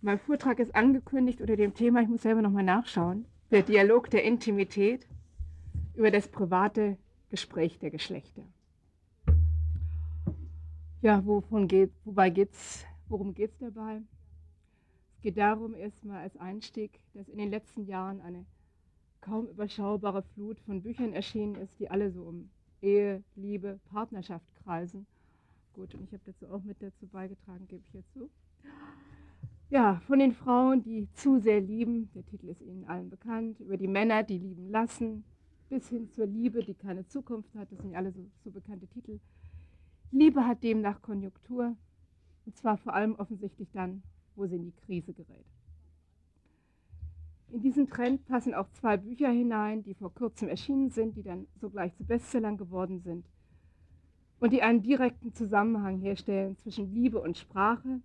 Mein Vortrag ist angekündigt unter dem Thema, ich muss selber nochmal nachschauen, der Dialog der Intimität über das private Gespräch der Geschlechter. Ja, wovon geht, wobei geht's, worum geht es dabei? Es geht darum, erstmal als Einstieg, dass in den letzten Jahren eine kaum überschaubare Flut von Büchern erschienen ist, die alle so um Ehe, Liebe, Partnerschaft kreisen. Gut, und ich habe dazu auch mit dazu beigetragen, gebe ich jetzt zu. Ja, von den Frauen, die zu sehr lieben, der Titel ist Ihnen allen bekannt, über die Männer, die lieben lassen, bis hin zur Liebe, die keine Zukunft hat, das sind ja alle so, so bekannte Titel. Liebe hat demnach Konjunktur, und zwar vor allem offensichtlich dann, wo sie in die Krise gerät. In diesen Trend passen auch zwei Bücher hinein, die vor kurzem erschienen sind, die dann sogleich zu Bestsellern geworden sind und die einen direkten Zusammenhang herstellen zwischen Liebe und Sprache,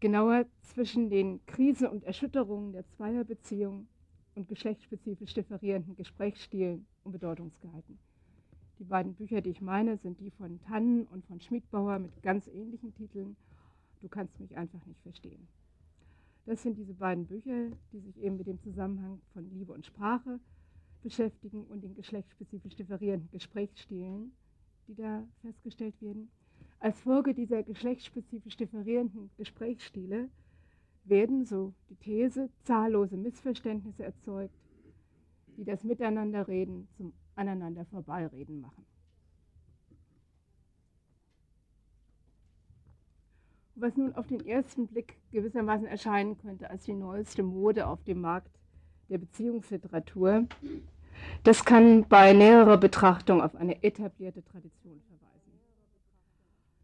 genauer zwischen den Krisen und Erschütterungen der Zweierbeziehung und geschlechtsspezifisch differierenden Gesprächsstilen und Bedeutungsgehalten. Die beiden Bücher, die ich meine, sind die von Tannen und von Schmidbauer mit ganz ähnlichen Titeln. Du kannst mich einfach nicht verstehen. Das sind diese beiden Bücher, die sich eben mit dem Zusammenhang von Liebe und Sprache beschäftigen und den geschlechtsspezifisch differierenden Gesprächsstilen, die da festgestellt werden. Als Folge dieser geschlechtsspezifisch differierenden Gesprächsstile werden, so die These, zahllose Missverständnisse erzeugt, die das Miteinanderreden zum aneinander vorbeireden machen. Was nun auf den ersten Blick gewissermaßen erscheinen könnte als die neueste Mode auf dem Markt der Beziehungsliteratur, das kann bei näherer Betrachtung auf eine etablierte Tradition verweisen.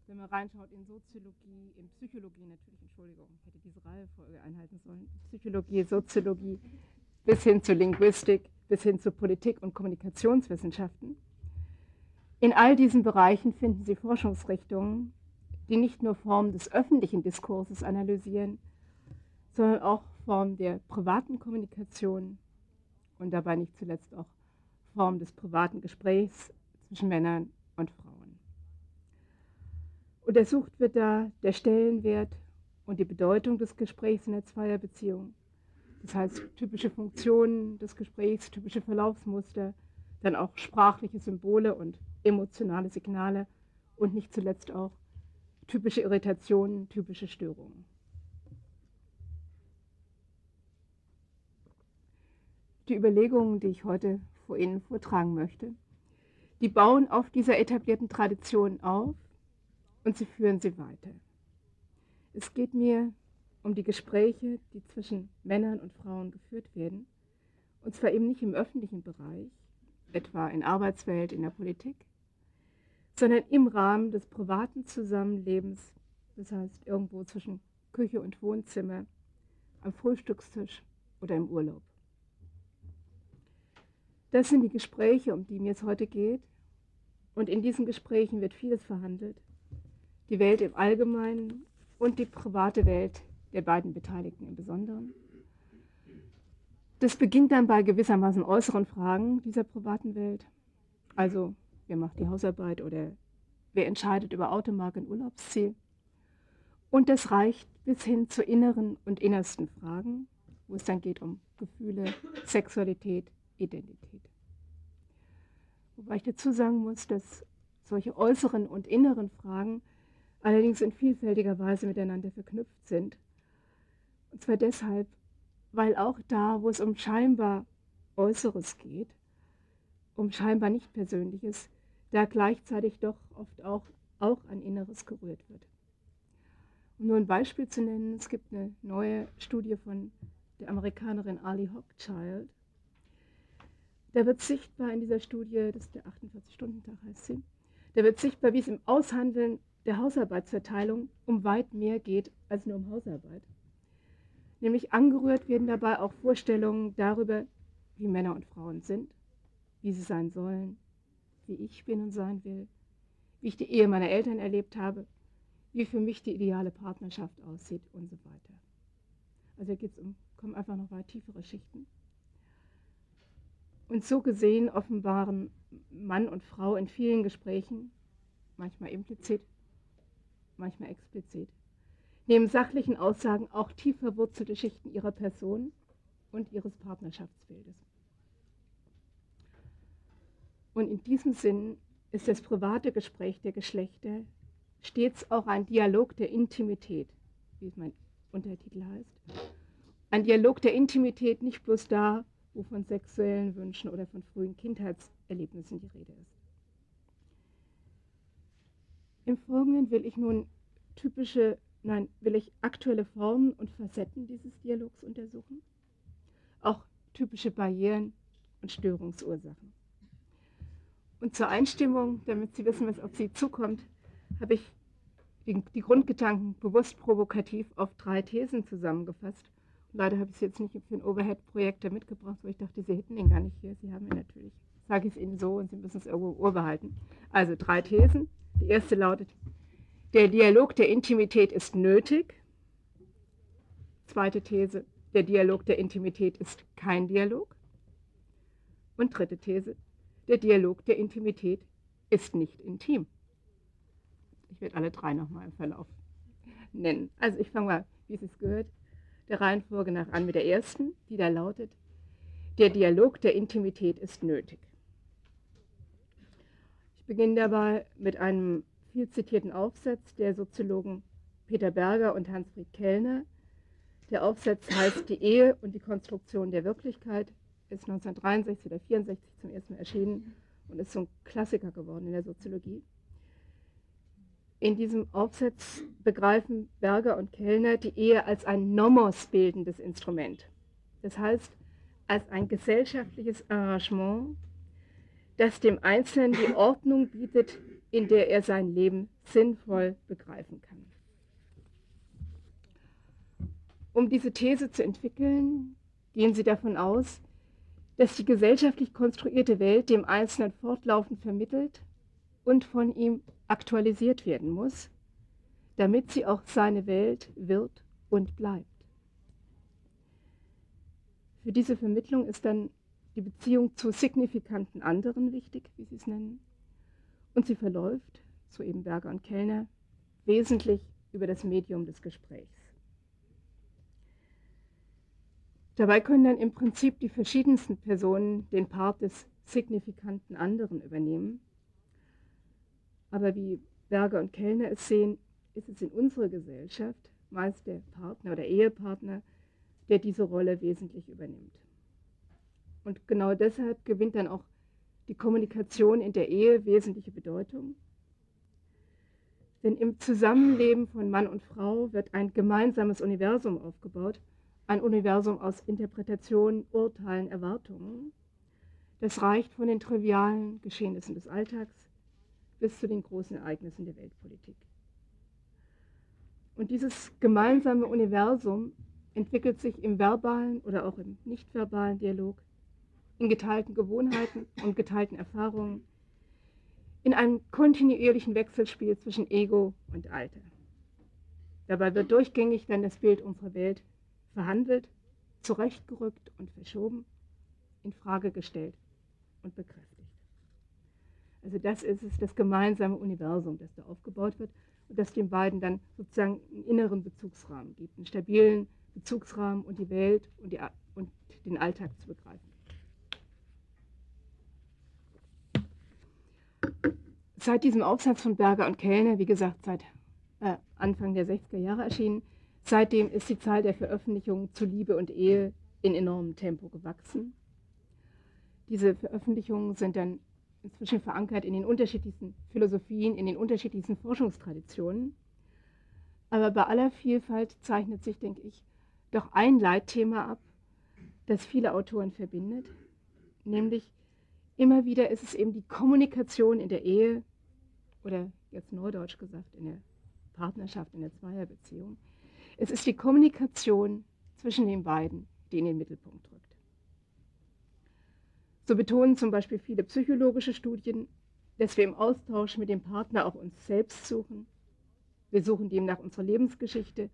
Wenn man reinschaut in Soziologie, in Psychologie natürlich, Entschuldigung, ich hätte diese Reihefolge einhalten sollen, Psychologie, Soziologie bis hin zu Linguistik, bis hin zu Politik und Kommunikationswissenschaften. In all diesen Bereichen finden Sie Forschungsrichtungen, die nicht nur Formen des öffentlichen Diskurses analysieren, sondern auch Formen der privaten Kommunikation und dabei nicht zuletzt auch Formen des privaten Gesprächs zwischen Männern und Frauen. Untersucht wird da der Stellenwert und die Bedeutung des Gesprächs in der Zweierbeziehung das heißt, typische Funktionen des Gesprächs, typische Verlaufsmuster, dann auch sprachliche Symbole und emotionale Signale und nicht zuletzt auch typische Irritationen, typische Störungen. Die Überlegungen, die ich heute vor Ihnen vortragen möchte, die bauen auf dieser etablierten Tradition auf und sie führen sie weiter. Es geht mir um die Gespräche, die zwischen Männern und Frauen geführt werden. Und zwar eben nicht im öffentlichen Bereich, etwa in Arbeitswelt, in der Politik, sondern im Rahmen des privaten Zusammenlebens, das heißt irgendwo zwischen Küche und Wohnzimmer, am Frühstückstisch oder im Urlaub. Das sind die Gespräche, um die mir es heute geht. Und in diesen Gesprächen wird vieles verhandelt. Die Welt im Allgemeinen und die private Welt der beiden Beteiligten im Besonderen. Das beginnt dann bei gewissermaßen äußeren Fragen dieser privaten Welt. Also, wer macht die Hausarbeit oder wer entscheidet über Automarke und Urlaubsziel. Und das reicht bis hin zu inneren und innersten Fragen, wo es dann geht um Gefühle, Sexualität, Identität. Wobei ich dazu sagen muss, dass solche äußeren und inneren Fragen allerdings in vielfältiger Weise miteinander verknüpft sind und zwar deshalb, weil auch da, wo es um scheinbar Äußeres geht, um scheinbar nicht Persönliches, da gleichzeitig doch oft auch, auch ein Inneres gerührt wird. Um nur ein Beispiel zu nennen, es gibt eine neue Studie von der Amerikanerin Ali Hochschild. Da wird sichtbar in dieser Studie, das ist der 48-Stunden-Tag heißt sie, da wird sichtbar, wie es im Aushandeln der Hausarbeitsverteilung um weit mehr geht als nur um Hausarbeit. Nämlich angerührt werden dabei auch Vorstellungen darüber, wie Männer und Frauen sind, wie sie sein sollen, wie ich bin und sein will, wie ich die Ehe meiner Eltern erlebt habe, wie für mich die ideale Partnerschaft aussieht und so weiter. Also hier geht es um, kommen einfach noch weit tiefere Schichten. Und so gesehen offenbaren Mann und Frau in vielen Gesprächen, manchmal implizit, manchmal explizit, neben sachlichen Aussagen auch tief verwurzelte Schichten ihrer Person und ihres Partnerschaftsbildes. Und in diesem Sinn ist das private Gespräch der Geschlechter stets auch ein Dialog der Intimität, wie es mein Untertitel heißt. Ein Dialog der Intimität nicht bloß da, wo von sexuellen Wünschen oder von frühen Kindheitserlebnissen die Rede ist. Im Folgenden will ich nun typische, nein, will ich aktuelle Formen und Facetten dieses Dialogs untersuchen, auch typische Barrieren und Störungsursachen. Und zur Einstimmung, damit Sie wissen, was auf Sie zukommt, habe ich die, Grundgedanken bewusst provokativ auf drei Thesen zusammengefasst. Leider habe ich es jetzt nicht für ein Overhead-Projektor mitgebracht, weil ich dachte, Sie hätten ihn gar nicht hier. Sie haben ihn natürlich. Sage ich es Ihnen so und Sie müssen es irgendwo Ohr behalten. Also drei Thesen. Die erste lautet, der Dialog der Intimität ist nötig. Zweite These, der Dialog der Intimität ist kein Dialog. Und dritte These, der Dialog der Intimität ist nicht intim. Ich werde alle drei nochmal im Verlauf nennen. Also ich fange mal, wie es gehört, der Reihenfolge nach an mit der ersten, die da lautet, der Dialog der Intimität ist nötig. Beginne dabei mit einem viel zitierten Aufsatz der Soziologen Peter Berger und Hans-Fried Kellner. Der Aufsatz heißt Die Ehe und die Konstruktion der Wirklichkeit, ist 1963 oder 1964 zum ersten Mal erschienen und ist so ein Klassiker geworden in der Soziologie. In diesem Aufsatz begreifen Berger und Kellner die Ehe als ein nomos bildendes Instrument. Das heißt, als ein gesellschaftliches Arrangement, das dem Einzelnen die Ordnung bietet, in der er sein Leben sinnvoll begreifen kann. Um diese These zu entwickeln, gehen sie davon aus, dass die gesellschaftlich konstruierte Welt dem Einzelnen fortlaufend vermittelt und von ihm aktualisiert werden muss, damit sie auch seine Welt wird und bleibt. Für diese Vermittlung ist dann die Beziehung zu signifikanten anderen wichtig, wie sie es nennen. Und sie verläuft, so eben Berger und Kellner, wesentlich über das Medium des Gesprächs. Dabei können dann im Prinzip die verschiedensten Personen den Part des signifikanten anderen übernehmen. Aber wie Berger und Kellner es sehen, ist es in unserer Gesellschaft meist der Partner oder Ehepartner, der diese Rolle wesentlich übernimmt. Und genau deshalb gewinnt dann auch die Kommunikation in der Ehe wesentliche Bedeutung. Denn im Zusammenleben von Mann und Frau wird ein gemeinsames Universum aufgebaut, ein Universum aus Interpretationen, Urteilen, Erwartungen. Das reicht von den trivialen Geschehnissen des Alltags bis zu den großen Ereignissen der Weltpolitik. Und dieses gemeinsame Universum entwickelt sich im verbalen oder auch im nicht verbalen Dialog, in geteilten Gewohnheiten und geteilten Erfahrungen, in einem kontinuierlichen Wechselspiel zwischen Ego und Alter. Dabei wird durchgängig dann das Bild unserer Welt verhandelt, zurechtgerückt und verschoben, in Frage gestellt und bekräftigt. Also das ist es, das gemeinsame Universum, das da aufgebaut wird und das den beiden dann sozusagen einen inneren Bezugsrahmen gibt, einen stabilen Bezugsrahmen und die Welt und, die, und den Alltag zu begreifen. Seit diesem Aufsatz von Berger und Kellner, wie gesagt, seit äh, Anfang der 60er Jahre erschienen, Seitdem ist die Zahl der Veröffentlichungen zu Liebe und Ehe in enormem Tempo gewachsen. Diese Veröffentlichungen sind dann inzwischen verankert in den unterschiedlichsten Philosophien, in den unterschiedlichsten Forschungstraditionen. Aber bei aller Vielfalt zeichnet sich, denke ich, doch ein Leitthema ab, das viele Autoren verbindet, nämlich immer wieder ist es eben die Kommunikation in der Ehe oder jetzt neudeutsch gesagt in der Partnerschaft, in der Zweierbeziehung, es ist die Kommunikation zwischen den beiden, die in den Mittelpunkt rückt. So betonen zum Beispiel viele psychologische Studien, dass wir im Austausch mit dem Partner auch uns selbst suchen. Wir suchen demnach unsere Lebensgeschichte.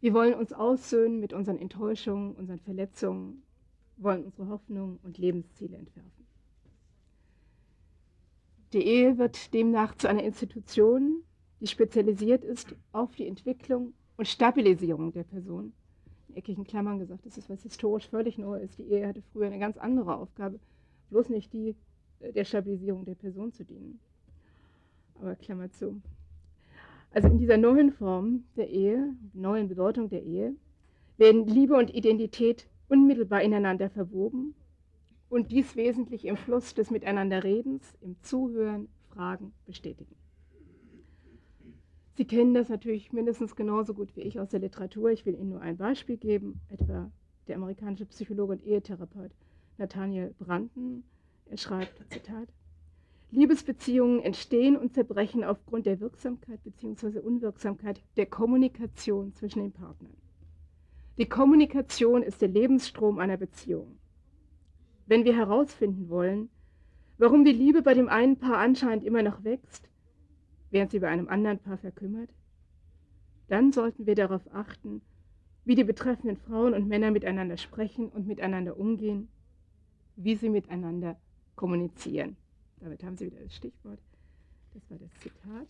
Wir wollen uns aussöhnen mit unseren Enttäuschungen, unseren Verletzungen, wollen unsere Hoffnungen und Lebensziele entwerfen. Die Ehe wird demnach zu einer Institution, die spezialisiert ist auf die Entwicklung und Stabilisierung der Person. In eckigen Klammern gesagt, das ist was historisch völlig neu ist. Die Ehe hatte früher eine ganz andere Aufgabe, bloß nicht die äh, der Stabilisierung der Person zu dienen. Aber Klammer zu. Also in dieser neuen Form der Ehe, neuen Bedeutung der Ehe, werden Liebe und Identität unmittelbar ineinander verwoben und dies wesentlich im Fluss des Miteinanderredens, im Zuhören, Fragen bestätigen. Sie kennen das natürlich mindestens genauso gut wie ich aus der Literatur. Ich will Ihnen nur ein Beispiel geben, etwa der amerikanische Psychologe und Ehetherapeut Nathaniel Branden. Er schreibt, Zitat, Liebesbeziehungen entstehen und zerbrechen aufgrund der Wirksamkeit bzw. Unwirksamkeit der Kommunikation zwischen den Partnern. Die Kommunikation ist der Lebensstrom einer Beziehung. Wenn wir herausfinden wollen, warum die Liebe bei dem einen Paar anscheinend immer noch wächst, während sie bei einem anderen Paar verkümmert? Dann sollten wir darauf achten, wie die betreffenden Frauen und Männer miteinander sprechen und miteinander umgehen, wie sie miteinander kommunizieren. Damit haben Sie wieder das Stichwort. Das war das Zitat.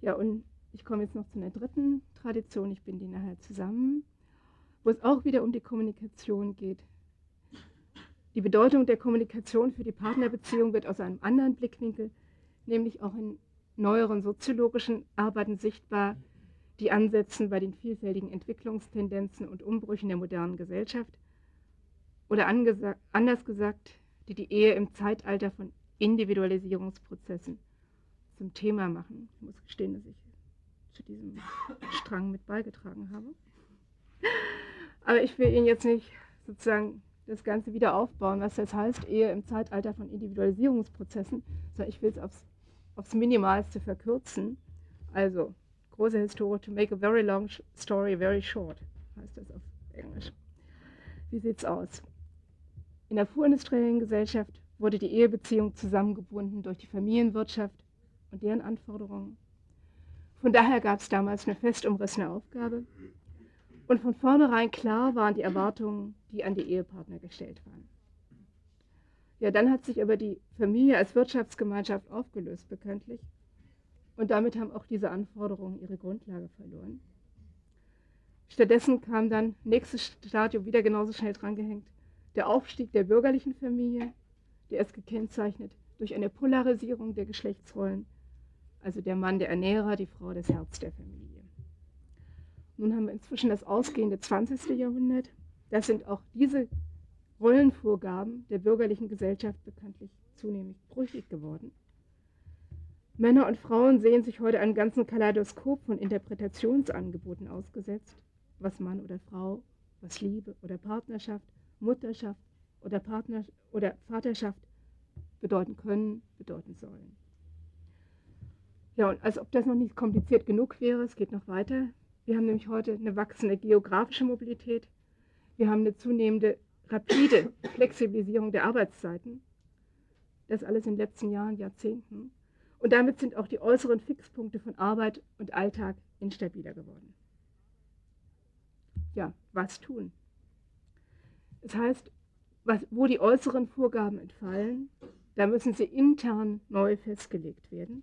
Ja, und ich komme jetzt noch zu einer dritten Tradition, ich bin die nachher zusammen, wo es auch wieder um die Kommunikation geht. Die Bedeutung der Kommunikation für die Partnerbeziehung wird aus einem anderen Blickwinkel nämlich auch in neueren soziologischen Arbeiten sichtbar, die ansetzen bei den vielfältigen Entwicklungstendenzen und Umbrüchen der modernen Gesellschaft. Oder anders gesagt, die die Ehe im Zeitalter von Individualisierungsprozessen zum Thema machen. Ich muss gestehen, dass ich zu diesem Strang mit beigetragen habe. Aber ich will Ihnen jetzt nicht sozusagen das Ganze wieder aufbauen, was das heißt, Ehe im Zeitalter von Individualisierungsprozessen, sondern ich will es aufs aufs Minimalste verkürzen. Also, große Historie, to make a very long story very short, heißt das auf Englisch. Wie sieht's aus? In der vorindustriellen Gesellschaft wurde die Ehebeziehung zusammengebunden durch die Familienwirtschaft und deren Anforderungen. Von daher gab es damals eine fest umrissene Aufgabe. Und von vornherein klar waren die Erwartungen, die an die Ehepartner gestellt waren. Ja, dann hat sich aber die Familie als Wirtschaftsgemeinschaft aufgelöst, bekanntlich. Und damit haben auch diese Anforderungen ihre Grundlage verloren. Stattdessen kam dann nächstes Stadium wieder genauso schnell drangehängt, der Aufstieg der bürgerlichen Familie, der ist gekennzeichnet durch eine Polarisierung der Geschlechtsrollen, also der Mann der Ernährer, die Frau das Herz der Familie. Nun haben wir inzwischen das ausgehende 20. Jahrhundert. Das sind auch diese Rollenvorgaben der bürgerlichen Gesellschaft bekanntlich zunehmend brüchig geworden. Männer und Frauen sehen sich heute einem ganzen Kaleidoskop von Interpretationsangeboten ausgesetzt, was Mann oder Frau, was Liebe oder Partnerschaft, Mutterschaft oder, Partner oder Vaterschaft bedeuten können, bedeuten sollen. Ja, und als ob das noch nicht kompliziert genug wäre, es geht noch weiter. Wir haben nämlich heute eine wachsende geografische Mobilität. Wir haben eine zunehmende rapide Flexibilisierung der Arbeitszeiten. Das alles in den letzten Jahren, Jahrzehnten. Und damit sind auch die äußeren Fixpunkte von Arbeit und Alltag instabiler geworden. Ja, was tun? Das heißt, was, wo die äußeren Vorgaben entfallen, da müssen sie intern neu festgelegt werden.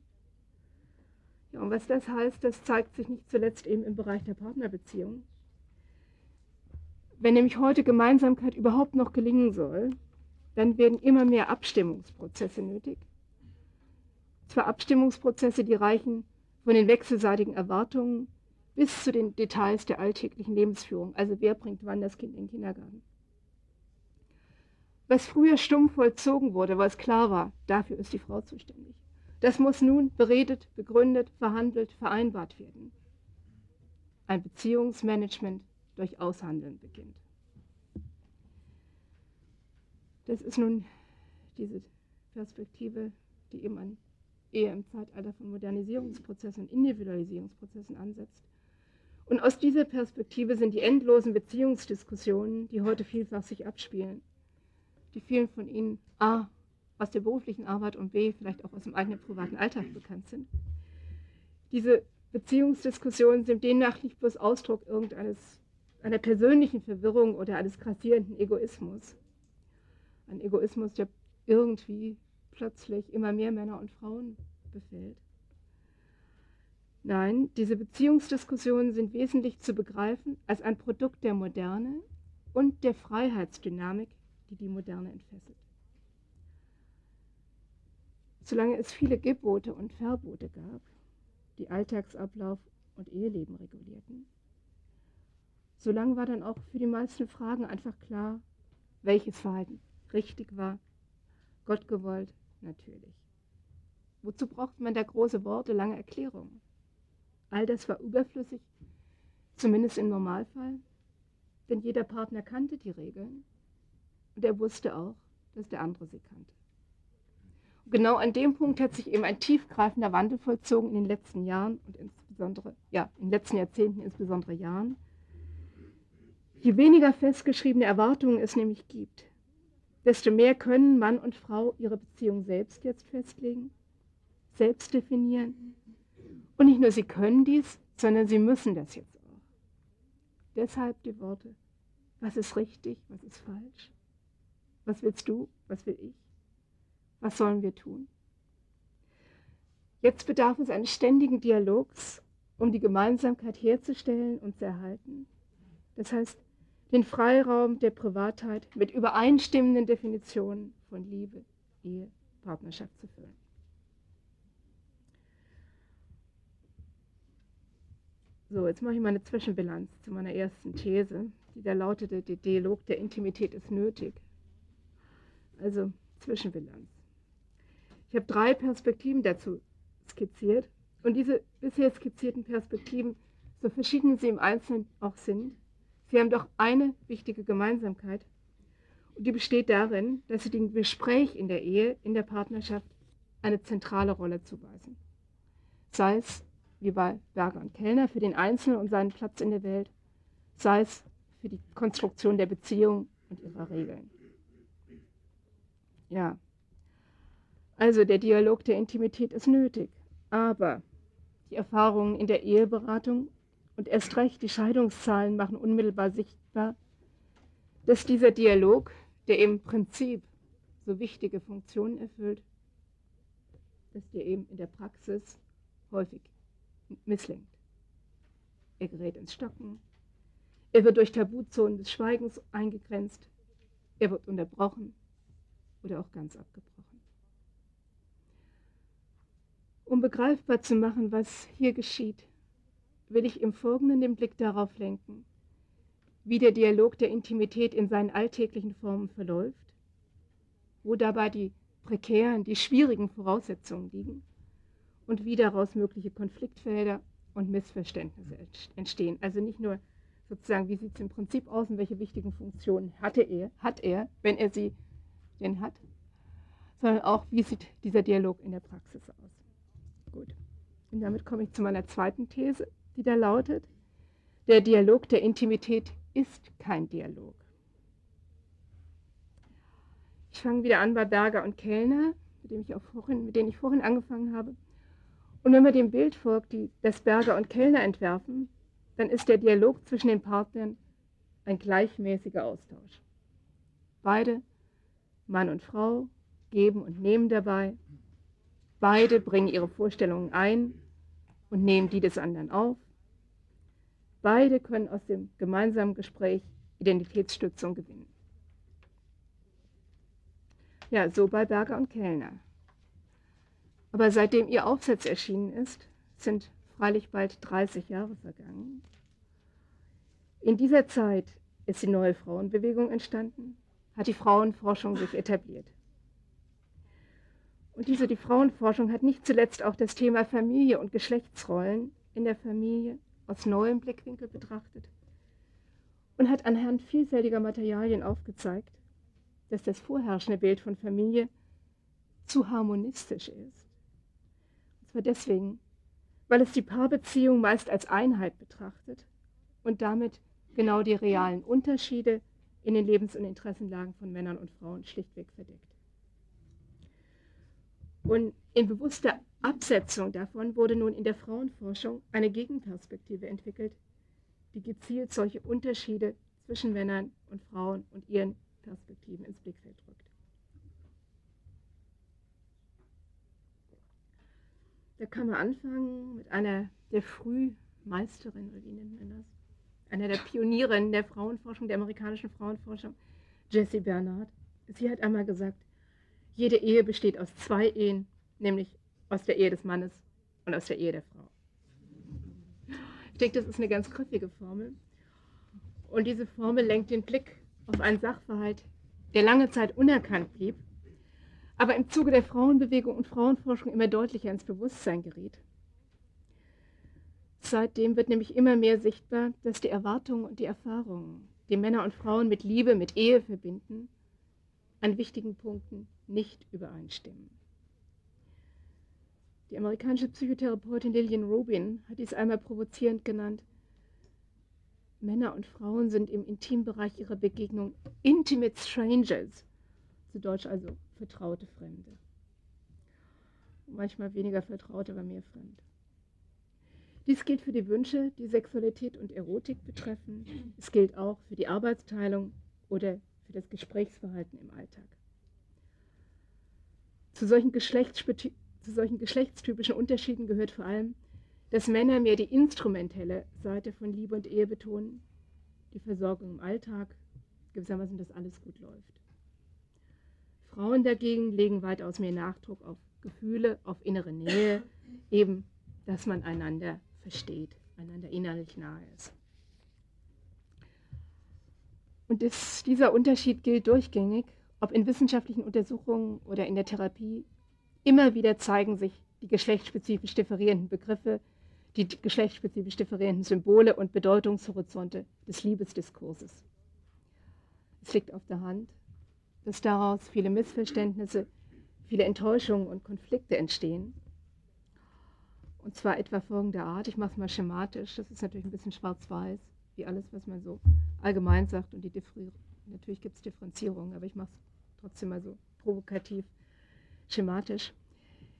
Ja, und was das heißt, das zeigt sich nicht zuletzt eben im Bereich der Partnerbeziehung. Wenn nämlich heute Gemeinsamkeit überhaupt noch gelingen soll, dann werden immer mehr Abstimmungsprozesse nötig. Zwar Abstimmungsprozesse, die reichen von den wechselseitigen Erwartungen bis zu den Details der alltäglichen Lebensführung, also wer bringt wann das Kind in den Kindergarten. Was früher stumm vollzogen wurde, weil es klar war, dafür ist die Frau zuständig. Das muss nun beredet, begründet, verhandelt, vereinbart werden. Ein Beziehungsmanagement durch Aushandeln beginnt. Das ist nun diese Perspektive, die eben eher im Zeitalter von Modernisierungsprozessen und Individualisierungsprozessen ansetzt. Und aus dieser Perspektive sind die endlosen Beziehungsdiskussionen, die heute vielfach sich abspielen, die vielen von Ihnen A aus der beruflichen Arbeit und B vielleicht auch aus dem eigenen privaten Alltag bekannt sind. Diese Beziehungsdiskussionen sind demnach nicht bloß Ausdruck irgendeines einer persönlichen Verwirrung oder eines grassierenden Egoismus. Ein Egoismus, der irgendwie plötzlich immer mehr Männer und Frauen befällt. Nein, diese Beziehungsdiskussionen sind wesentlich zu begreifen als ein Produkt der Moderne und der Freiheitsdynamik, die die Moderne entfesselt. Solange es viele Gebote und Verbote gab, die Alltagsablauf und Eheleben regulierten, solange war dann auch für die meisten Fragen einfach klar, welches Verhalten richtig war, Gott gewollt, natürlich. Wozu braucht man da große Worte, lange Erklärungen? All das war überflüssig, zumindest im Normalfall, denn jeder Partner kannte die Regeln und er wusste auch, dass der andere sie kannte. Genau an dem Punkt hat sich eben ein tiefgreifender Wandel vollzogen in den letzten Jahren und insbesondere, ja, in den letzten Jahrzehnten, insbesondere Jahren. Je weniger festgeschriebene Erwartungen es nämlich gibt, desto mehr können Mann und Frau ihre Beziehung selbst jetzt festlegen, selbst definieren. Und nicht nur sie können dies, sondern sie müssen das jetzt auch. Deshalb die Worte, was ist richtig, was ist falsch? Was willst du, was will ich? Was sollen wir tun? Jetzt bedarf es eines ständigen Dialogs, um die Gemeinsamkeit herzustellen und zu erhalten. Das heißt, den Freiraum der Privatheit mit übereinstimmenden Definitionen von Liebe, Ehe, Partnerschaft zu füllen. So, jetzt mache ich mal eine Zwischenbilanz zu meiner ersten These, die da lautete, der Dialog der Intimität ist nötig. Also Zwischenbilanz. Ich habe drei Perspektiven dazu skizziert und diese bisher skizzierten Perspektiven, so verschieden sie im Einzelnen auch sind, Sie haben doch eine wichtige Gemeinsamkeit. Und die besteht darin, dass sie dem Gespräch in der Ehe, in der Partnerschaft eine zentrale Rolle zuweisen. Sei es, wie bei Berger und Kellner, für den Einzelnen und seinen Platz in der Welt, sei es für die Konstruktion der Beziehung und ihrer Regeln. Ja, also der Dialog der Intimität ist nötig, aber die Erfahrungen in der Eheberatung und erst recht die Scheidungszahlen machen unmittelbar sichtbar, dass dieser Dialog, der im Prinzip so wichtige Funktionen erfüllt, dass der eben in der Praxis häufig misslingt. Er gerät ins Stocken, er wird durch Tabuzonen des Schweigens eingegrenzt, er wird unterbrochen oder auch ganz abgebrochen. Um begreifbar zu machen, was hier geschieht, will ich im Folgenden den Blick darauf lenken, wie der Dialog der Intimität in seinen alltäglichen Formen verläuft, wo dabei die prekären, die schwierigen Voraussetzungen liegen und wie daraus mögliche Konfliktfelder und Missverständnisse entstehen. Also nicht nur sozusagen, wie sieht es im Prinzip aus und welche wichtigen Funktionen hatte er, hat er, wenn er sie denn hat, sondern auch, wie sieht dieser Dialog in der Praxis aus. Und damit komme ich zu meiner zweiten These die da lautet, der Dialog der Intimität ist kein Dialog. Ich fange wieder an bei Berger und Kellner, mit, dem ich auch vorhin, mit denen ich vorhin angefangen habe. Und wenn man dem Bild folgt, die, das Berger und Kellner entwerfen, dann ist der Dialog zwischen den Partnern ein gleichmäßiger Austausch. Beide, Mann und Frau, geben und nehmen dabei. Beide bringen ihre Vorstellungen ein und nehmen die des anderen auf. Beide können aus dem gemeinsamen Gespräch Identitätsstützung gewinnen. Ja, so bei Berger und Kellner. Aber seitdem ihr Aufsatz erschienen ist, sind freilich bald 30 Jahre vergangen. In dieser Zeit ist die neue Frauenbewegung entstanden, hat die Frauenforschung sich etabliert. Und diese, die Frauenforschung hat nicht zuletzt auch das Thema Familie und Geschlechtsrollen in der Familie aus neuem Blickwinkel betrachtet und hat anhand vielfältiger Materialien aufgezeigt, dass das vorherrschende Bild von Familie zu harmonistisch ist. Und zwar deswegen, weil es die Paarbeziehung meist als Einheit betrachtet und damit genau die realen Unterschiede in den Lebens- und Interessenlagen von Männern und Frauen schlichtweg verdeckt. Und in bewusster Absetzung davon wurde nun in der Frauenforschung eine Gegenperspektive entwickelt, die gezielt solche Unterschiede zwischen Männern und Frauen und ihren Perspektiven ins Blickfeld rückt. Da kann man anfangen mit einer der Frühmeisterin, oder wie nennt man das? Einer der Pioniere in der Frauenforschung, der amerikanischen Frauenforschung, Jessie Bernard. Sie hat einmal gesagt, jede Ehe besteht aus zwei Ehen, nämlich aus der Ehe des Mannes und aus der Ehe der Frau. Ich denke, das ist eine ganz griffige Formel. Und diese Formel lenkt den Blick auf einen Sachverhalt, der lange Zeit unerkannt blieb, aber im Zuge der Frauenbewegung und Frauenforschung immer deutlicher ins Bewusstsein geriet. Seitdem wird nämlich immer mehr sichtbar, dass die Erwartungen und die Erfahrungen, die Männer und Frauen mit Liebe, mit Ehe verbinden, an wichtigen Punkten nicht übereinstimmen. Die amerikanische Psychotherapeutin Lillian Rubin hat dies einmal provozierend genannt. Männer und Frauen sind im Intimbereich ihrer Begegnung intimate strangers, zu Deutsch also vertraute Fremde. Manchmal weniger vertraut, aber mehr fremd. Dies gilt für die Wünsche, die Sexualität und Erotik betreffen. Es gilt auch für die Arbeitsteilung oder für das Gesprächsverhalten im Alltag. Zu solchen, zu solchen geschlechtstypischen Unterschieden gehört vor allem, dass Männer mehr die instrumentelle Seite von Liebe und Ehe betonen, die Versorgung im Alltag, gewissermaßen, dass alles gut läuft. Frauen dagegen legen weitaus mehr Nachdruck auf Gefühle, auf innere Nähe, eben, dass man einander versteht, einander innerlich nahe ist. Und das, dieser Unterschied gilt durchgängig, ob in wissenschaftlichen Untersuchungen oder in der Therapie. Immer wieder zeigen sich die geschlechtsspezifisch differierenden Begriffe, die geschlechtsspezifisch differierenden Symbole und Bedeutungshorizonte des Liebesdiskurses. Es liegt auf der Hand, dass daraus viele Missverständnisse, viele Enttäuschungen und Konflikte entstehen und zwar etwa folgender Art, ich mache es mal schematisch, das ist natürlich ein bisschen schwarz-weiß, wie alles, was man so allgemein sagt. Und die natürlich gibt es Differenzierungen, aber ich mache es trotzdem mal so provokativ, schematisch.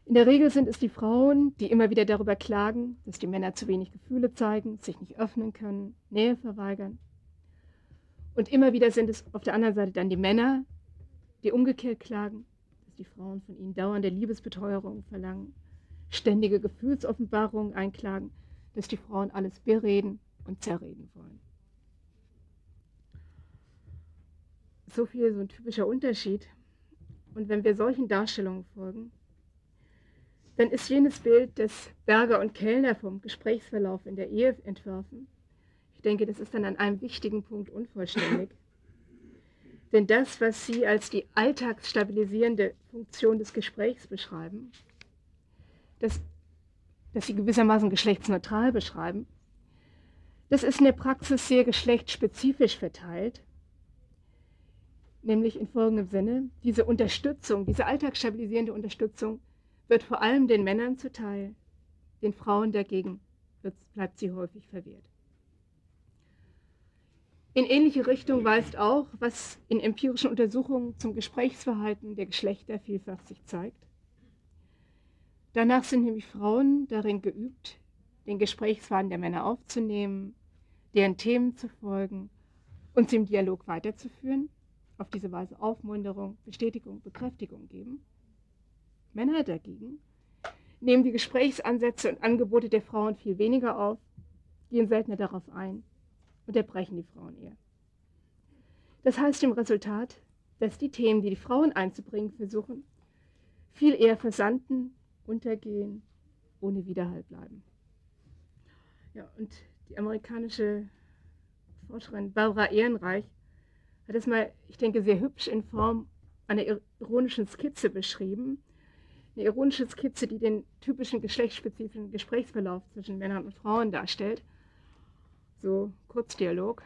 In der Regel sind es die Frauen, die immer wieder darüber klagen, dass die Männer zu wenig Gefühle zeigen, sich nicht öffnen können, Nähe verweigern. Und immer wieder sind es auf der anderen Seite dann die Männer, die umgekehrt klagen, dass die Frauen von ihnen dauernde Liebesbeteuerung verlangen ständige Gefühlsoffenbarungen einklagen, dass die Frauen alles bereden und zerreden wollen. So viel so ein typischer Unterschied. Und wenn wir solchen Darstellungen folgen, dann ist jenes Bild, das Berger und Kellner vom Gesprächsverlauf in der Ehe entwerfen, ich denke, das ist dann an einem wichtigen Punkt unvollständig. Denn das, was Sie als die alltagsstabilisierende Funktion des Gesprächs beschreiben, das, das sie gewissermaßen geschlechtsneutral beschreiben, das ist in der Praxis sehr geschlechtsspezifisch verteilt, nämlich in folgendem Sinne, diese Unterstützung, diese alltagsstabilisierende Unterstützung wird vor allem den Männern zuteil, den Frauen dagegen bleibt sie häufig verwehrt. In ähnliche Richtung weist auch, was in empirischen Untersuchungen zum Gesprächsverhalten der Geschlechter vielfach sich zeigt. Danach sind nämlich Frauen darin geübt, den Gesprächsfaden der Männer aufzunehmen, deren Themen zu folgen und sie im Dialog weiterzuführen, auf diese Weise Aufmunterung, Bestätigung, Bekräftigung geben. Männer dagegen nehmen die Gesprächsansätze und Angebote der Frauen viel weniger auf, gehen seltener darauf ein, und erbrechen die Frauen eher. Das heißt im Resultat, dass die Themen, die die Frauen einzubringen versuchen, viel eher versanden untergehen, ohne Widerhall bleiben. Ja, und die amerikanische Forscherin Barbara Ehrenreich hat es mal, ich denke, sehr hübsch in Form einer ironischen Skizze beschrieben. Eine ironische Skizze, die den typischen geschlechtsspezifischen Gesprächsverlauf zwischen Männern und Frauen darstellt. So Kurzdialog.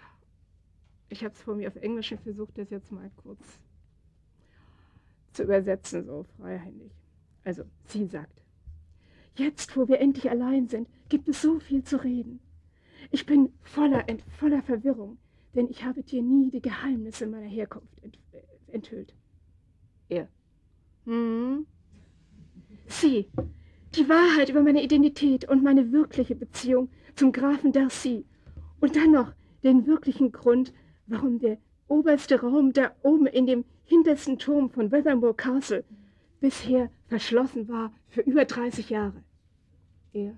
Ich habe es vor mir auf Englisch versucht, das jetzt mal kurz zu übersetzen, so freihändig. Also, sie sagt, jetzt, wo wir endlich allein sind, gibt es so viel zu reden. Ich bin voller, voller Verwirrung, denn ich habe dir nie die Geheimnisse meiner Herkunft ent, äh, enthüllt. Er. Hm? Sie, die Wahrheit über meine Identität und meine wirkliche Beziehung zum Grafen Darcy. Und dann noch den wirklichen Grund, warum der oberste Raum da oben in dem hintersten Turm von Weathermore Castle bisher verschlossen war für über 30 Jahre. Er.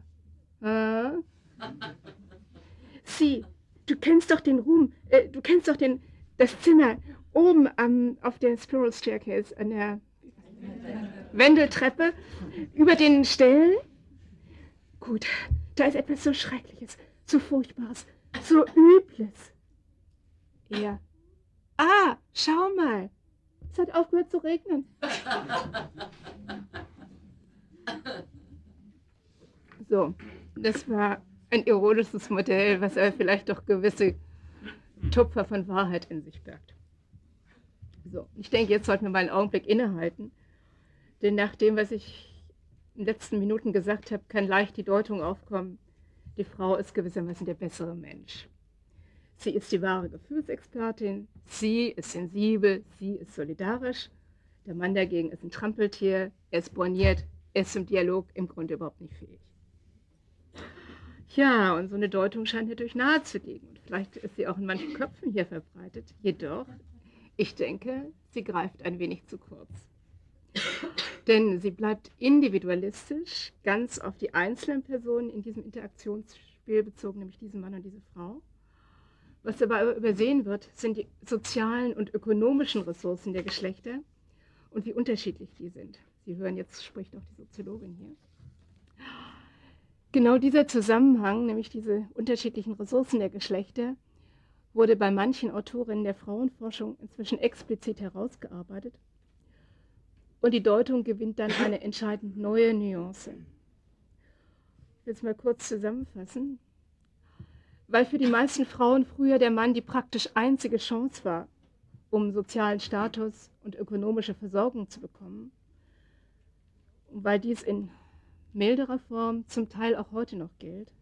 Äh? Sie, du kennst doch den Ruhm, äh, du kennst doch den, das Zimmer oben am, auf der Spiral Staircase, an der Wendeltreppe, über den Stellen. Gut, da ist etwas so Schreckliches, so Furchtbares, so Übles. Er. Ah, schau mal. Es hat aufgehört zu regnen. So, das war ein ironisches Modell, was aber vielleicht doch gewisse Tupfer von Wahrheit in sich birgt. So, ich denke, jetzt sollten wir mal einen Augenblick innehalten, denn nach dem, was ich in den letzten Minuten gesagt habe, kann leicht die Deutung aufkommen, die Frau ist gewissermaßen der bessere Mensch. Sie ist die wahre Gefühlsexpertin, sie ist sensibel, sie ist solidarisch. Der Mann dagegen ist ein Trampeltier, er ist borniert, er ist im Dialog im Grunde überhaupt nicht fähig. Ja, und so eine Deutung scheint natürlich nahe zu liegen. Vielleicht ist sie auch in manchen Köpfen hier verbreitet. Jedoch, ich denke, sie greift ein wenig zu kurz. Denn sie bleibt individualistisch, ganz auf die einzelnen Personen in diesem Interaktionsspiel bezogen, nämlich diesen Mann und diese Frau. Was dabei übersehen wird, sind die sozialen und ökonomischen Ressourcen der Geschlechter und wie unterschiedlich die sind. Sie hören, jetzt spricht auch die Soziologin hier. Genau dieser Zusammenhang, nämlich diese unterschiedlichen Ressourcen der Geschlechter, wurde bei manchen Autorinnen der Frauenforschung inzwischen explizit herausgearbeitet. Und die Deutung gewinnt dann eine entscheidend neue Nuance. Ich will es mal kurz zusammenfassen. Weil für die meisten Frauen früher der Mann die praktisch einzige Chance war, um sozialen Status und ökonomische Versorgung zu bekommen, und weil dies in milderer Form zum Teil auch heute noch gilt.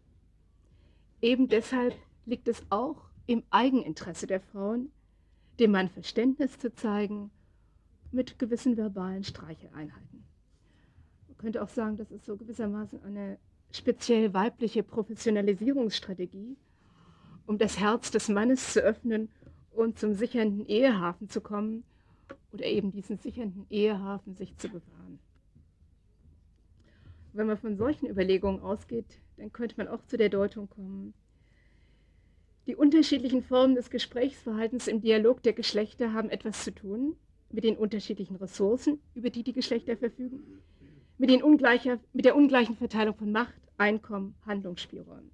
Eben deshalb liegt es auch im Eigeninteresse der Frauen, dem Mann Verständnis zu zeigen mit gewissen verbalen Streicheleinheiten. Man könnte auch sagen, das ist so gewissermaßen eine speziell weibliche Professionalisierungsstrategie, um das Herz des Mannes zu öffnen und zum sichernden Ehehafen zu kommen oder eben diesen sichernden Ehehafen sich zu bewahren. Wenn man von solchen Überlegungen ausgeht, dann könnte man auch zu der Deutung kommen. Die unterschiedlichen Formen des Gesprächsverhaltens im Dialog der Geschlechter haben etwas zu tun mit den unterschiedlichen Ressourcen, über die die Geschlechter verfügen, mit, mit der ungleichen Verteilung von Macht, Einkommen, Handlungsspielräumen.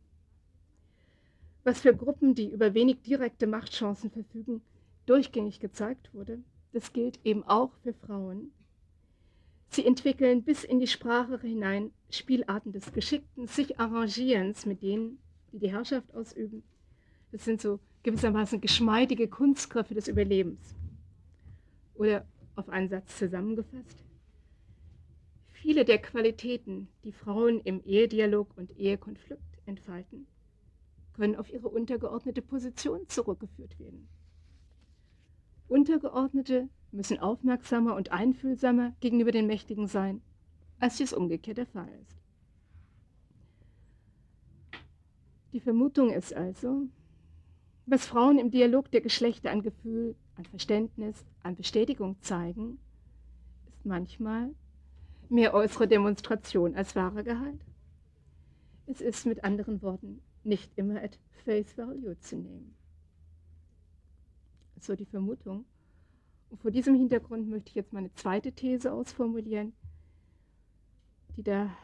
Was für Gruppen, die über wenig direkte Machtchancen verfügen, durchgängig gezeigt wurde, das gilt eben auch für Frauen, Sie entwickeln bis in die Sprache hinein Spielarten des geschickten sich Arrangierens mit denen, die die Herrschaft ausüben. Das sind so gewissermaßen geschmeidige Kunstgriffe des Überlebens. Oder auf einen Satz zusammengefasst. Viele der Qualitäten, die Frauen im Ehedialog und Ehekonflikt entfalten, können auf ihre untergeordnete Position zurückgeführt werden. Untergeordnete müssen aufmerksamer und einfühlsamer gegenüber den Mächtigen sein, als dies umgekehrt der Fall ist. Die Vermutung ist also, was Frauen im Dialog der Geschlechter an Gefühl, an Verständnis, an Bestätigung zeigen, ist manchmal mehr äußere Demonstration als wahrer Gehalt. Es ist mit anderen Worten nicht immer at face value zu nehmen. So die Vermutung, und vor diesem Hintergrund möchte ich jetzt meine zweite These ausformulieren, die da,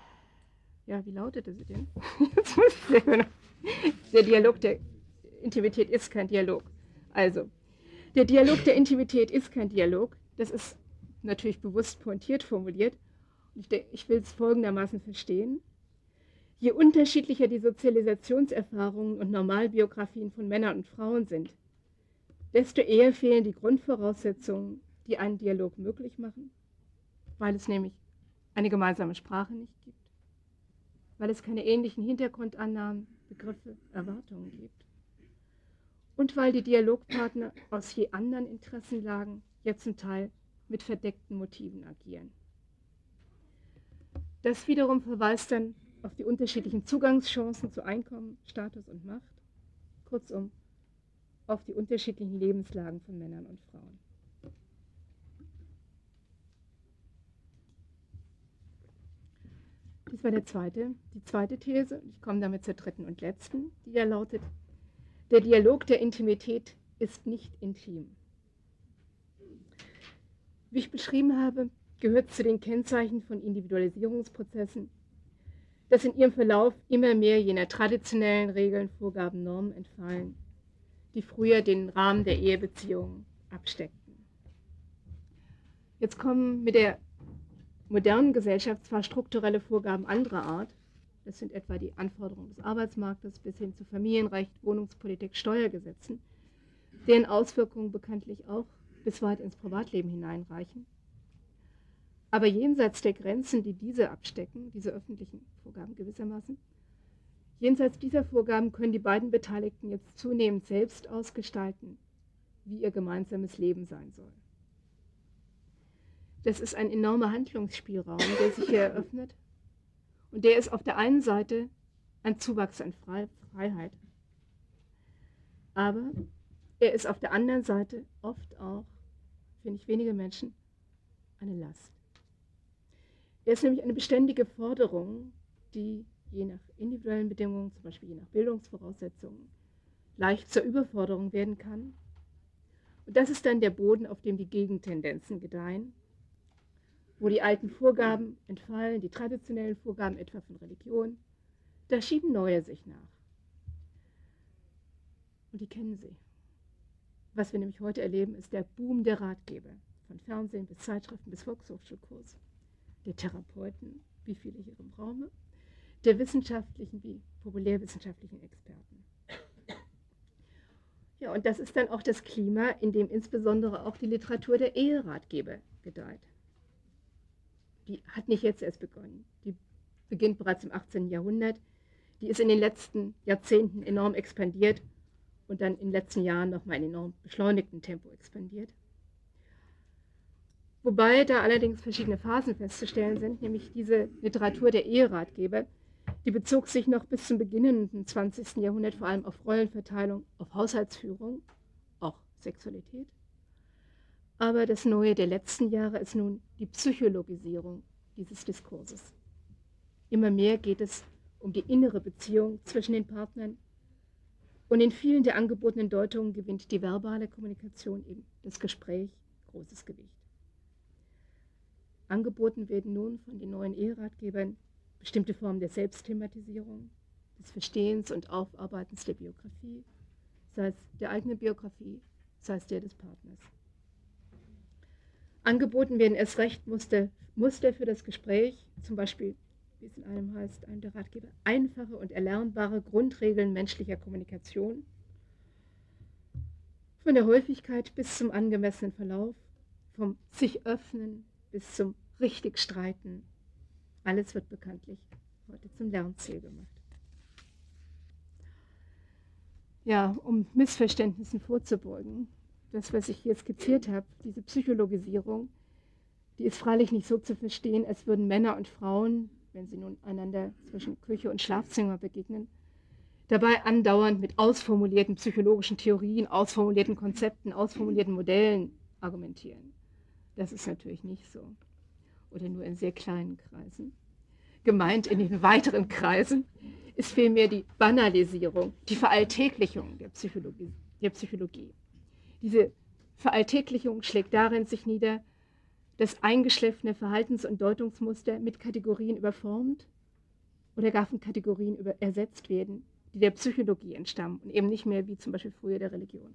ja, wie lautete sie denn? Der Dialog der Intimität ist kein Dialog. Also, der Dialog der Intimität ist kein Dialog. Das ist natürlich bewusst pointiert formuliert. Und ich, ich will es folgendermaßen verstehen. Je unterschiedlicher die Sozialisationserfahrungen und Normalbiografien von Männern und Frauen sind, desto eher fehlen die Grundvoraussetzungen, die einen Dialog möglich machen, weil es nämlich eine gemeinsame Sprache nicht gibt, weil es keine ähnlichen Hintergrundannahmen, Begriffe, Erwartungen gibt und weil die Dialogpartner aus je anderen Interessenlagen jetzt zum Teil mit verdeckten Motiven agieren. Das wiederum verweist dann auf die unterschiedlichen Zugangschancen zu Einkommen, Status und Macht, kurzum auf die unterschiedlichen Lebenslagen von Männern und Frauen. Dies war der zweite, die zweite These. Ich komme damit zur dritten und letzten, die ja lautet, der Dialog der Intimität ist nicht intim. Wie ich beschrieben habe, gehört zu den Kennzeichen von Individualisierungsprozessen, dass in ihrem Verlauf immer mehr jener traditionellen Regeln, Vorgaben, Normen entfallen, die früher den Rahmen der Ehebeziehungen absteckten. Jetzt kommen mit der modernen Gesellschaft zwar strukturelle Vorgaben anderer Art, das sind etwa die Anforderungen des Arbeitsmarktes bis hin zu Familienrecht, Wohnungspolitik, Steuergesetzen, deren Auswirkungen bekanntlich auch bis weit ins Privatleben hineinreichen. Aber jenseits der Grenzen, die diese abstecken, diese öffentlichen Vorgaben gewissermaßen, jenseits dieser Vorgaben können die beiden Beteiligten jetzt zunehmend selbst ausgestalten, wie ihr gemeinsames Leben sein soll. Das ist ein enormer Handlungsspielraum, der sich hier eröffnet. Und der ist auf der einen Seite ein Zuwachs an Freiheit. Aber er ist auf der anderen Seite oft auch, für nicht wenige Menschen, eine Last. Er ist nämlich eine beständige Forderung, die je nach individuellen Bedingungen, zum Beispiel je nach Bildungsvoraussetzungen, leicht zur Überforderung werden kann. Und das ist dann der Boden, auf dem die Gegentendenzen gedeihen, wo die alten Vorgaben entfallen, die traditionellen Vorgaben etwa von Religion, da schieben neue sich nach. Und die kennen sie. Was wir nämlich heute erleben, ist der Boom der Ratgeber, von Fernsehen bis Zeitschriften bis Volkshochschulkurs, der Therapeuten, wie viele hier im Raume, der wissenschaftlichen wie populärwissenschaftlichen Experten. Ja, und das ist dann auch das Klima, in dem insbesondere auch die Literatur der Eheratgeber gedeiht. Die hat nicht jetzt erst begonnen. Die beginnt bereits im 18. Jahrhundert. Die ist in den letzten Jahrzehnten enorm expandiert und dann in den letzten Jahren nochmal in enorm beschleunigtem Tempo expandiert. Wobei da allerdings verschiedene Phasen festzustellen sind, nämlich diese Literatur der Eheratgeber, die bezog sich noch bis zum beginnenden 20. Jahrhundert vor allem auf Rollenverteilung, auf Haushaltsführung, auch Sexualität. Aber das Neue der letzten Jahre ist nun die Psychologisierung dieses Diskurses. Immer mehr geht es um die innere Beziehung zwischen den Partnern und in vielen der angebotenen Deutungen gewinnt die verbale Kommunikation eben das Gespräch großes Gewicht. Angeboten werden nun von den neuen Eheratgebern bestimmte Formen der Selbstthematisierung, des Verstehens und Aufarbeitens der Biografie, sei es der eigenen Biografie, sei es der des Partners. Angeboten werden erst recht Muster, Muster für das Gespräch, zum Beispiel wie es in einem heißt, ein der Ratgeber, einfache und erlernbare Grundregeln menschlicher Kommunikation. Von der Häufigkeit bis zum angemessenen Verlauf, vom sich öffnen bis zum richtig streiten. Alles wird bekanntlich heute zum Lernziel gemacht. Ja, um Missverständnissen vorzubeugen, das, was ich hier skizziert habe, diese Psychologisierung, die ist freilich nicht so zu verstehen, als würden Männer und Frauen wenn sie nun einander zwischen Küche und Schlafzimmer begegnen, dabei andauernd mit ausformulierten psychologischen Theorien, ausformulierten Konzepten, ausformulierten Modellen argumentieren. Das ist natürlich nicht so. Oder nur in sehr kleinen Kreisen. Gemeint in den weiteren Kreisen ist vielmehr die Banalisierung, die Veralltäglichung der Psychologie. Der Psychologie. Diese Veralltäglichung schlägt darin sich nieder, dass eingeschliffene Verhaltens- und Deutungsmuster mit Kategorien überformt oder gar von Kategorien ersetzt werden, die der Psychologie entstammen und eben nicht mehr wie zum Beispiel früher der Religion.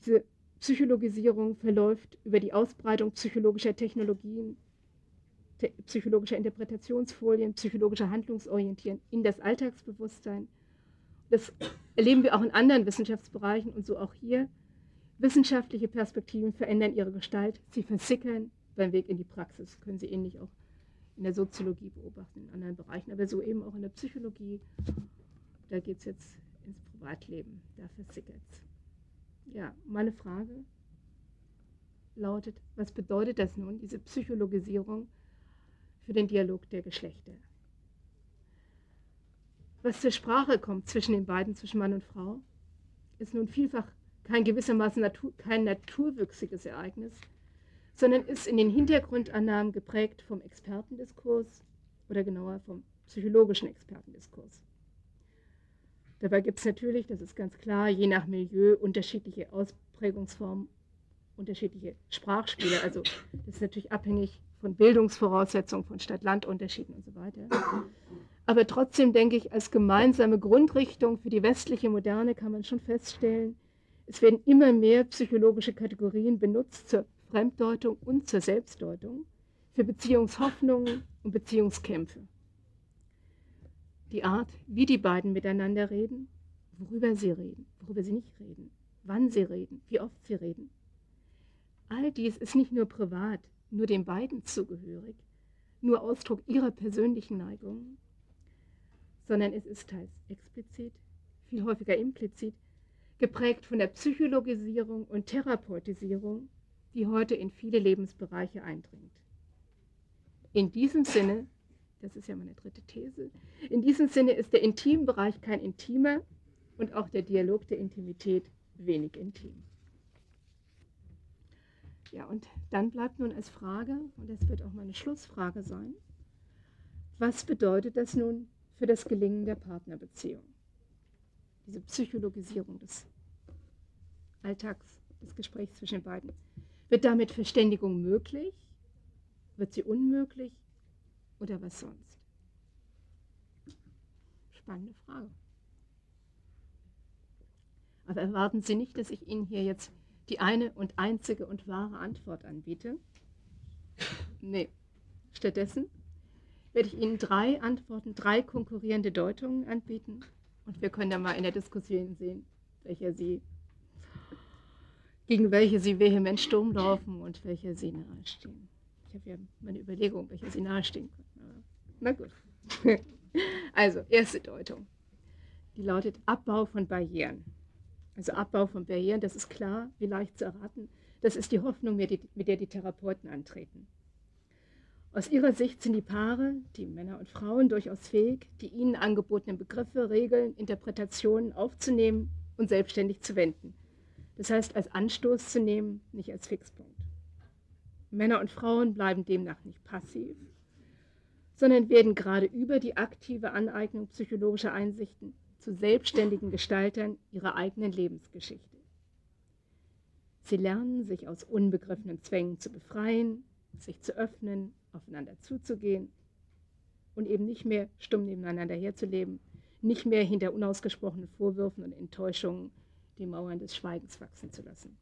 Diese Psychologisierung verläuft über die Ausbreitung psychologischer Technologien, te psychologischer Interpretationsfolien, psychologischer Handlungsorientieren in das Alltagsbewusstsein. Das erleben wir auch in anderen Wissenschaftsbereichen und so auch hier. Wissenschaftliche Perspektiven verändern ihre Gestalt, sie versickern beim Weg in die Praxis, können Sie ähnlich auch in der Soziologie beobachten, in anderen Bereichen, aber so eben auch in der Psychologie. Da geht es jetzt ins Privatleben, da versickert es. Ja, meine Frage lautet, was bedeutet das nun, diese Psychologisierung für den Dialog der Geschlechter? Was zur Sprache kommt zwischen den beiden, zwischen Mann und Frau, ist nun vielfach kein gewissermaßen Natur, kein naturwüchsiges Ereignis, sondern ist in den Hintergrundannahmen geprägt vom Expertendiskurs oder genauer vom psychologischen Expertendiskurs. Dabei gibt es natürlich, das ist ganz klar, je nach Milieu unterschiedliche Ausprägungsformen, unterschiedliche Sprachspiele. Also das ist natürlich abhängig von Bildungsvoraussetzungen, von Stadt-Land-Unterschieden und so weiter. Aber trotzdem denke ich, als gemeinsame Grundrichtung für die westliche Moderne kann man schon feststellen, es werden immer mehr psychologische Kategorien benutzt zur Fremddeutung und zur Selbstdeutung, für Beziehungshoffnungen und Beziehungskämpfe. Die Art, wie die beiden miteinander reden, worüber sie reden, worüber sie nicht reden, wann sie reden, wie oft sie reden. All dies ist nicht nur privat, nur den beiden zugehörig, nur Ausdruck ihrer persönlichen Neigungen, sondern es ist teils explizit, viel häufiger implizit, geprägt von der Psychologisierung und Therapeutisierung, die heute in viele Lebensbereiche eindringt. In diesem Sinne, das ist ja meine dritte These, in diesem Sinne ist der Intimbereich kein intimer und auch der Dialog der Intimität wenig intim. Ja, und dann bleibt nun als Frage, und das wird auch meine Schlussfrage sein, was bedeutet das nun für das Gelingen der Partnerbeziehung? Diese Psychologisierung des Alltags, des Gesprächs zwischen den beiden. Wird damit Verständigung möglich? Wird sie unmöglich? Oder was sonst? Spannende Frage. Aber erwarten Sie nicht, dass ich Ihnen hier jetzt die eine und einzige und wahre Antwort anbiete. Nee. Stattdessen werde ich Ihnen drei Antworten, drei konkurrierende Deutungen anbieten. Und wir können dann mal in der Diskussion sehen, welcher Sie, gegen welche Sie vehement Sturm laufen und welche Sie nahestehen. Ich habe ja meine Überlegung, welche Sie nahestehen können. Na gut. Also, erste Deutung. Die lautet Abbau von Barrieren. Also Abbau von Barrieren, das ist klar, wie leicht zu erraten. Das ist die Hoffnung, mit der die Therapeuten antreten. Aus ihrer Sicht sind die Paare, die Männer und Frauen, durchaus fähig, die ihnen angebotenen Begriffe, Regeln, Interpretationen aufzunehmen und selbstständig zu wenden. Das heißt, als Anstoß zu nehmen, nicht als Fixpunkt. Männer und Frauen bleiben demnach nicht passiv, sondern werden gerade über die aktive Aneignung psychologischer Einsichten zu selbstständigen Gestaltern ihrer eigenen Lebensgeschichte. Sie lernen, sich aus unbegriffenen Zwängen zu befreien, sich zu öffnen, aufeinander zuzugehen und eben nicht mehr stumm nebeneinander herzuleben, nicht mehr hinter unausgesprochenen Vorwürfen und Enttäuschungen die Mauern des Schweigens wachsen zu lassen.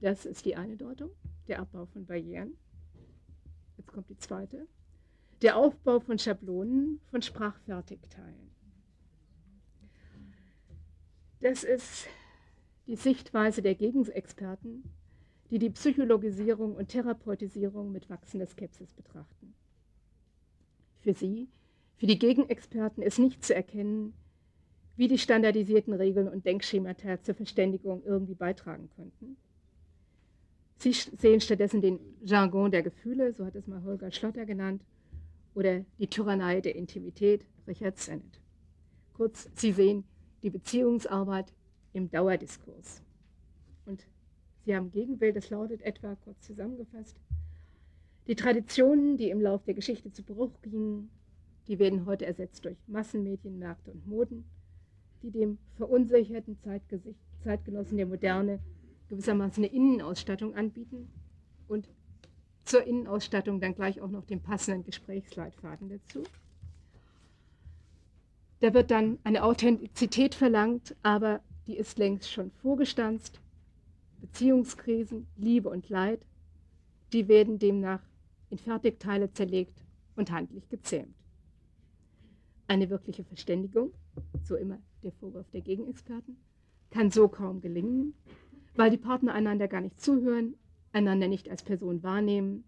Das ist die eine Deutung, der Abbau von Barrieren. Jetzt kommt die zweite der Aufbau von Schablonen, von Sprachfertigteilen. Das ist die Sichtweise der Gegenexperten, die die Psychologisierung und Therapeutisierung mit wachsender Skepsis betrachten. Für sie, für die Gegenexperten ist nicht zu erkennen, wie die standardisierten Regeln und Denkschemata zur Verständigung irgendwie beitragen könnten. Sie sehen stattdessen den Jargon der Gefühle, so hat es mal Holger Schlotter genannt, oder die Tyrannei der Intimität, Richard Sennett. Kurz, Sie sehen die Beziehungsarbeit im Dauerdiskurs. Und Sie haben Gegenbild, das lautet etwa, kurz zusammengefasst, die Traditionen, die im Lauf der Geschichte zu Bruch gingen, die werden heute ersetzt durch Massenmedien, Märkte und Moden, die dem verunsicherten Zeitgenossen der Moderne gewissermaßen eine Innenausstattung anbieten und zur Innenausstattung dann gleich auch noch den passenden Gesprächsleitfaden dazu. Da wird dann eine Authentizität verlangt, aber die ist längst schon vorgestanzt. Beziehungskrisen, Liebe und Leid, die werden demnach in Fertigteile zerlegt und handlich gezähmt. Eine wirkliche Verständigung, so immer der Vorwurf der Gegenexperten, kann so kaum gelingen, weil die Partner einander gar nicht zuhören, einander nicht als Person wahrnehmen,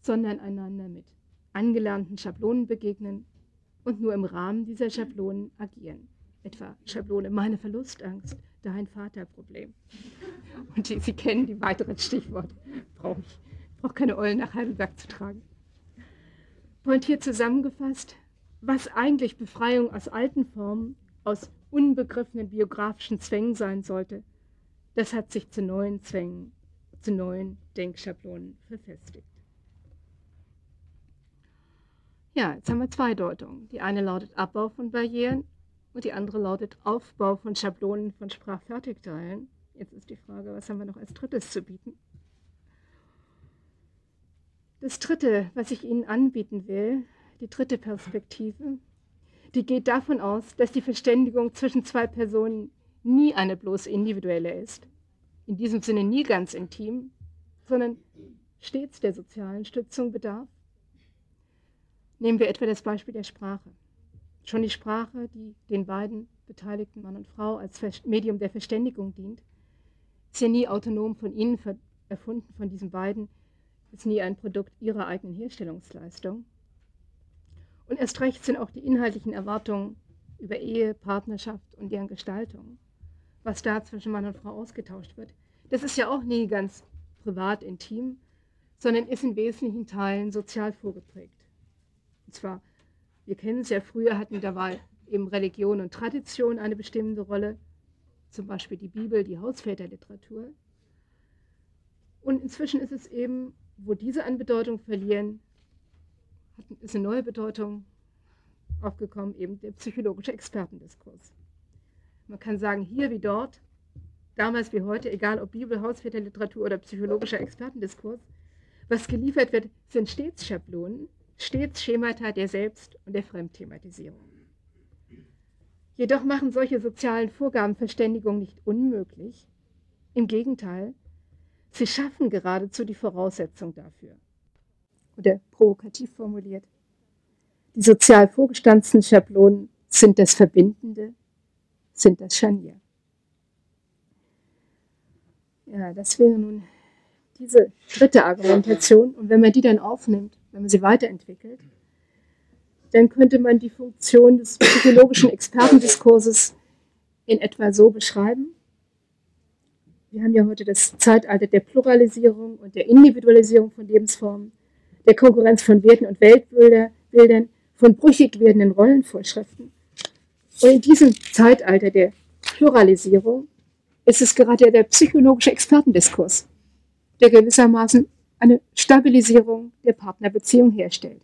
sondern einander mit angelernten Schablonen begegnen und nur im Rahmen dieser Schablonen agieren. Etwa Schablone, meine Verlustangst, dein Vaterproblem. Und die, Sie kennen die weiteren Stichworte. Brauche ich brauche keine Eulen nach Heidelberg zu tragen. Pointiert zusammengefasst, was eigentlich Befreiung aus alten Formen, aus unbegriffenen biografischen Zwängen sein sollte, das hat sich zu neuen Zwängen zu neuen Denkschablonen verfestigt. Ja, jetzt haben wir zwei Deutungen. Die eine lautet Abbau von Barrieren und die andere lautet Aufbau von Schablonen von Sprachfertigteilen. Jetzt ist die Frage, was haben wir noch als drittes zu bieten? Das dritte, was ich Ihnen anbieten will, die dritte Perspektive, die geht davon aus, dass die Verständigung zwischen zwei Personen nie eine bloß individuelle ist, in diesem Sinne nie ganz intim, sondern stets der sozialen Stützung bedarf. Nehmen wir etwa das Beispiel der Sprache. Schon die Sprache, die den beiden beteiligten Mann und Frau als Medium der Verständigung dient, ist ja nie autonom von ihnen erfunden, von diesen beiden, ist nie ein Produkt ihrer eigenen Herstellungsleistung. Und erst recht sind auch die inhaltlichen Erwartungen über Ehe, Partnerschaft und deren Gestaltung, was da zwischen Mann und Frau ausgetauscht wird. Das ist ja auch nie ganz privat, intim, sondern ist in wesentlichen Teilen sozial vorgeprägt. Und zwar, wir kennen es ja, früher hatten da war eben Religion und Tradition eine bestimmende Rolle, zum Beispiel die Bibel, die Hausväterliteratur. Und inzwischen ist es eben, wo diese an Bedeutung verlieren, ist eine neue Bedeutung aufgekommen, eben der psychologische Expertendiskurs. Man kann sagen, hier wie dort, damals wie heute, egal ob Bibel, Hausväterliteratur oder psychologischer Expertendiskurs, was geliefert wird, sind stets Schablonen, stets Schemata der Selbst- und der Fremdthematisierung. Jedoch machen solche sozialen Vorgaben Verständigung nicht unmöglich. Im Gegenteil, sie schaffen geradezu die Voraussetzung dafür oder provokativ formuliert. Die sozial vorgestanzten Schablonen sind das Verbindende, sind das Scharnier. Ja, das wäre nun diese dritte Argumentation. Und wenn man die dann aufnimmt, wenn man sie weiterentwickelt, dann könnte man die Funktion des psychologischen Expertendiskurses in etwa so beschreiben. Wir haben ja heute das Zeitalter der Pluralisierung und der Individualisierung von Lebensformen der Konkurrenz von Werten und Weltbildern, von brüchig werdenden Rollenvorschriften. Und in diesem Zeitalter der Pluralisierung ist es gerade der psychologische Expertendiskurs, der gewissermaßen eine Stabilisierung der Partnerbeziehung herstellt.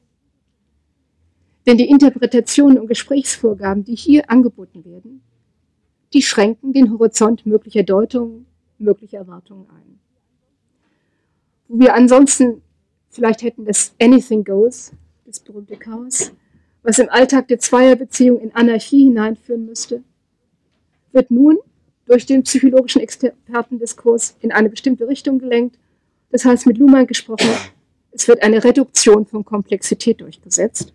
Denn die Interpretationen und Gesprächsvorgaben, die hier angeboten werden, die schränken den Horizont möglicher Deutungen, möglicher Erwartungen ein. Wo wir ansonsten Vielleicht hätten das Anything Goes, das berühmte Chaos, was im Alltag der Zweierbeziehung in Anarchie hineinführen müsste, wird nun durch den psychologischen Expertendiskurs in eine bestimmte Richtung gelenkt. Das heißt, mit Luhmann gesprochen, es wird eine Reduktion von Komplexität durchgesetzt.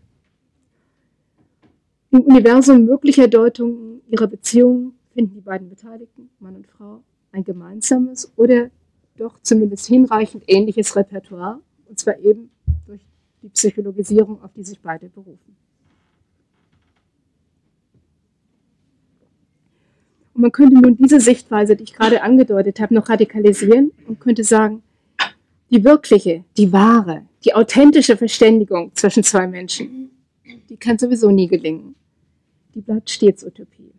Im Universum möglicher Deutungen ihrer Beziehungen finden die beiden Beteiligten, Mann und Frau, ein gemeinsames oder doch zumindest hinreichend ähnliches Repertoire, und zwar eben durch die Psychologisierung, auf die sich beide berufen. Und man könnte nun diese Sichtweise, die ich gerade angedeutet habe, noch radikalisieren und könnte sagen, die wirkliche, die wahre, die authentische Verständigung zwischen zwei Menschen, die kann sowieso nie gelingen. Die bleibt stets Utopie.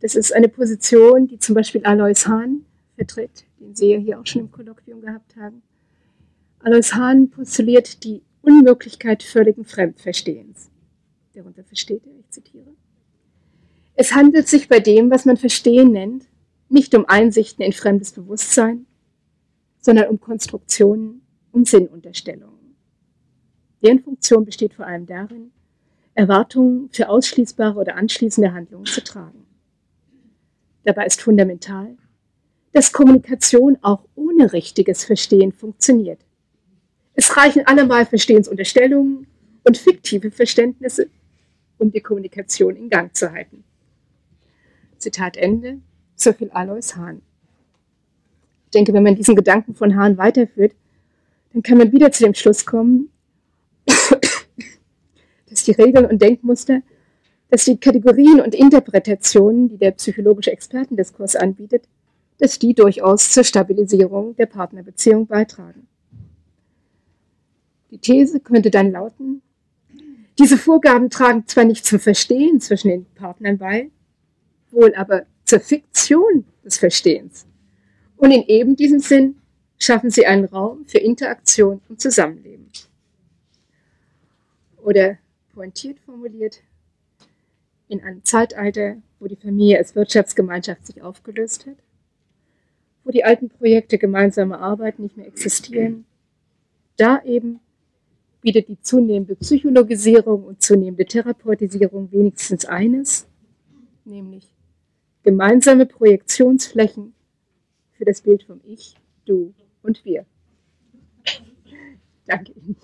Das ist eine Position, die zum Beispiel Alois Hahn vertritt, den Sie ja hier auch schon im Kolloquium gehabt haben. Alois Hahn postuliert die Unmöglichkeit völligen Fremdverstehens. Darunter versteht er, ich zitiere. Es handelt sich bei dem, was man Verstehen nennt, nicht um Einsichten in fremdes Bewusstsein, sondern um Konstruktionen, um Sinnunterstellungen. Deren Funktion besteht vor allem darin, Erwartungen für ausschließbare oder anschließende Handlungen zu tragen. Dabei ist fundamental, dass Kommunikation auch ohne richtiges Verstehen funktioniert. Es reichen allemal Verstehensunterstellungen und fiktive Verständnisse, um die Kommunikation in Gang zu halten. Zitat Ende, so viel Alois Hahn. Ich denke, wenn man diesen Gedanken von Hahn weiterführt, dann kann man wieder zu dem Schluss kommen, dass die Regeln und Denkmuster, dass die Kategorien und Interpretationen, die der psychologische Expertendiskurs anbietet, dass die durchaus zur Stabilisierung der Partnerbeziehung beitragen. Die These könnte dann lauten, diese Vorgaben tragen zwar nicht zum Verstehen zwischen den Partnern bei, wohl aber zur Fiktion des Verstehens Und in eben diesem Sinn schaffen sie einen Raum für Interaktion und Zusammenleben. Oder pointiert formuliert, in einem Zeitalter, wo die Familie als Wirtschaftsgemeinschaft sich aufgelöst hat, wo die alten Projekte gemeinsamer Arbeit nicht mehr existieren, da eben bietet die zunehmende Psychologisierung und zunehmende Therapeutisierung wenigstens eines, nämlich gemeinsame Projektionsflächen für das Bild vom Ich, Du und Wir. Danke Ihnen.